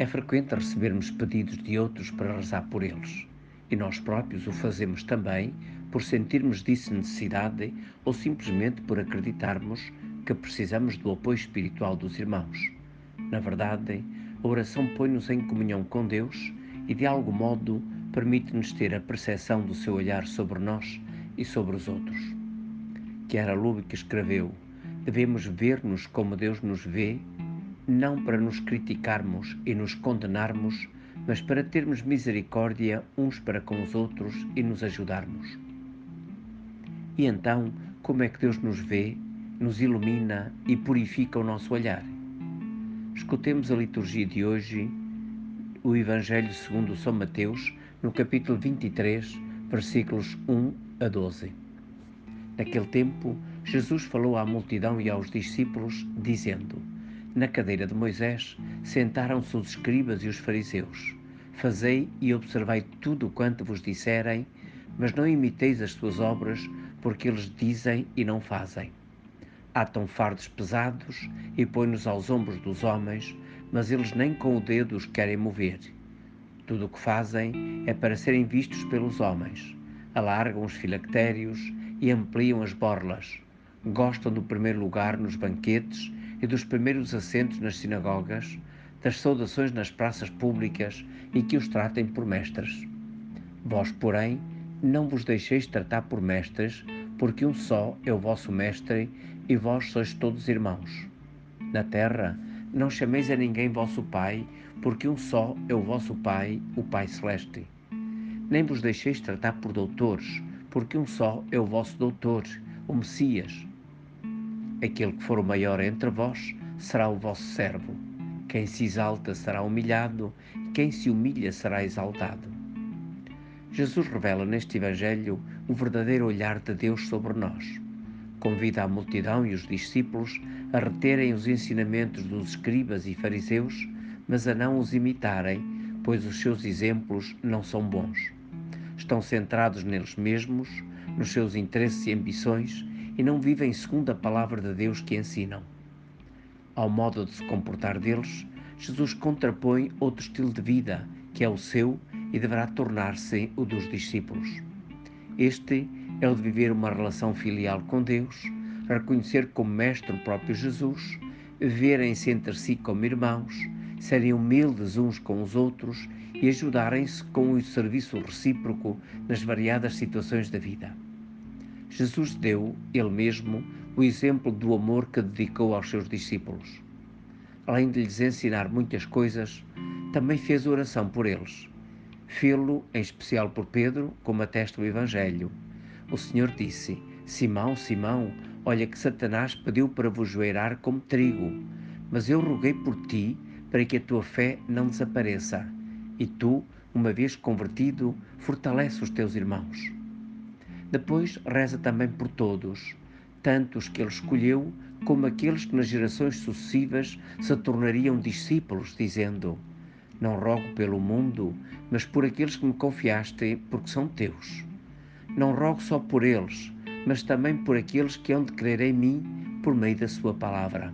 É frequente recebermos pedidos de outros para rezar por eles, e nós próprios o fazemos também por sentirmos disso necessidade ou simplesmente por acreditarmos que precisamos do apoio espiritual dos irmãos. Na verdade, a oração põe-nos em comunhão com Deus e, de algum modo, permite-nos ter a percepção do seu olhar sobre nós e sobre os outros. Chiara Lubick escreveu: Devemos ver-nos como Deus nos vê, não para nos criticarmos e nos condenarmos, mas para termos misericórdia uns para com os outros e nos ajudarmos. E então, como é que Deus nos vê, nos ilumina e purifica o nosso olhar? Escutemos a liturgia de hoje, o Evangelho segundo São Mateus, no capítulo 23, versículos 1 a 12. Naquele tempo, Jesus falou à multidão e aos discípulos, dizendo: Na cadeira de Moisés sentaram-se os escribas e os fariseus. Fazei e observai tudo quanto vos disserem, mas não imiteis as suas obras, porque eles dizem e não fazem. Atam fardos pesados e põem-nos aos ombros dos homens, mas eles nem com o dedo os querem mover. Tudo o que fazem é para serem vistos pelos homens. Alargam os filactérios e ampliam as borlas. Gostam do primeiro lugar nos banquetes e dos primeiros assentos nas sinagogas, das saudações nas praças públicas e que os tratem por mestres. Vós, porém, não vos deixeis tratar por mestres, porque um só é o vosso mestre e vós sois todos irmãos. Na terra, não chameis a ninguém vosso Pai, porque um só é o vosso Pai, o Pai Celeste. Nem vos deixeis tratar por doutores, porque um só é o vosso doutor, o Messias. Aquele que for o maior entre vós será o vosso servo. Quem se exalta será humilhado, quem se humilha será exaltado. Jesus revela neste Evangelho o verdadeiro olhar de Deus sobre nós convida a multidão e os discípulos a reterem os ensinamentos dos escribas e fariseus, mas a não os imitarem, pois os seus exemplos não são bons. Estão centrados neles mesmos, nos seus interesses e ambições e não vivem segundo a palavra de Deus que ensinam. Ao modo de se comportar deles, Jesus contrapõe outro estilo de vida, que é o seu e deverá tornar-se o dos discípulos. Este é o de viver uma relação filial com Deus, reconhecer como mestre o próprio Jesus, verem-se entre si como irmãos, serem humildes uns com os outros e ajudarem-se com o serviço recíproco nas variadas situações da vida. Jesus deu, ele mesmo, o exemplo do amor que dedicou aos seus discípulos. Além de lhes ensinar muitas coisas, também fez oração por eles. Fê-lo, em especial por Pedro, como atesta o Evangelho o Senhor disse: Simão, Simão, olha que Satanás pediu para vos joeirar como trigo, mas eu roguei por ti para que a tua fé não desapareça. E tu, uma vez convertido, fortalece os teus irmãos. Depois reza também por todos, tanto os que ele escolheu como aqueles que nas gerações sucessivas se tornariam discípulos, dizendo: Não rogo pelo mundo, mas por aqueles que me confiaste, porque são teus. Não rogo só por eles, mas também por aqueles que hão de crer em mim por meio da Sua palavra.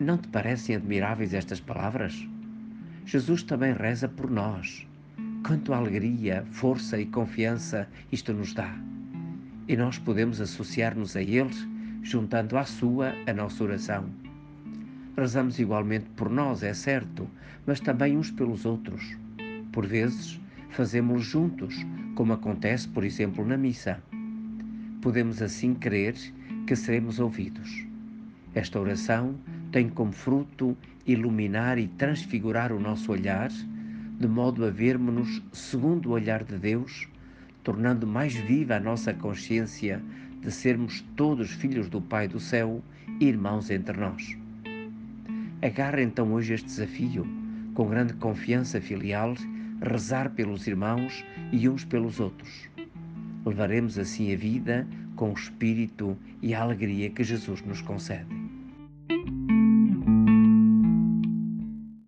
Não te parecem admiráveis estas palavras? Jesus também reza por nós. Quanto alegria, força e confiança isto nos dá. E nós podemos associar-nos a eles, juntando à sua a nossa oração. Rezamos igualmente por nós, é certo, mas também uns pelos outros. Por vezes, fazemos-lo juntos, como acontece, por exemplo, na missa. Podemos assim crer que seremos ouvidos. Esta oração tem como fruto iluminar e transfigurar o nosso olhar, de modo a vermos-nos segundo o olhar de Deus, tornando mais viva a nossa consciência de sermos todos filhos do Pai do céu e irmãos entre nós. Agarra então hoje este desafio com grande confiança filial rezar pelos irmãos e uns pelos outros. Levaremos assim a vida com o espírito e a alegria que Jesus nos concede.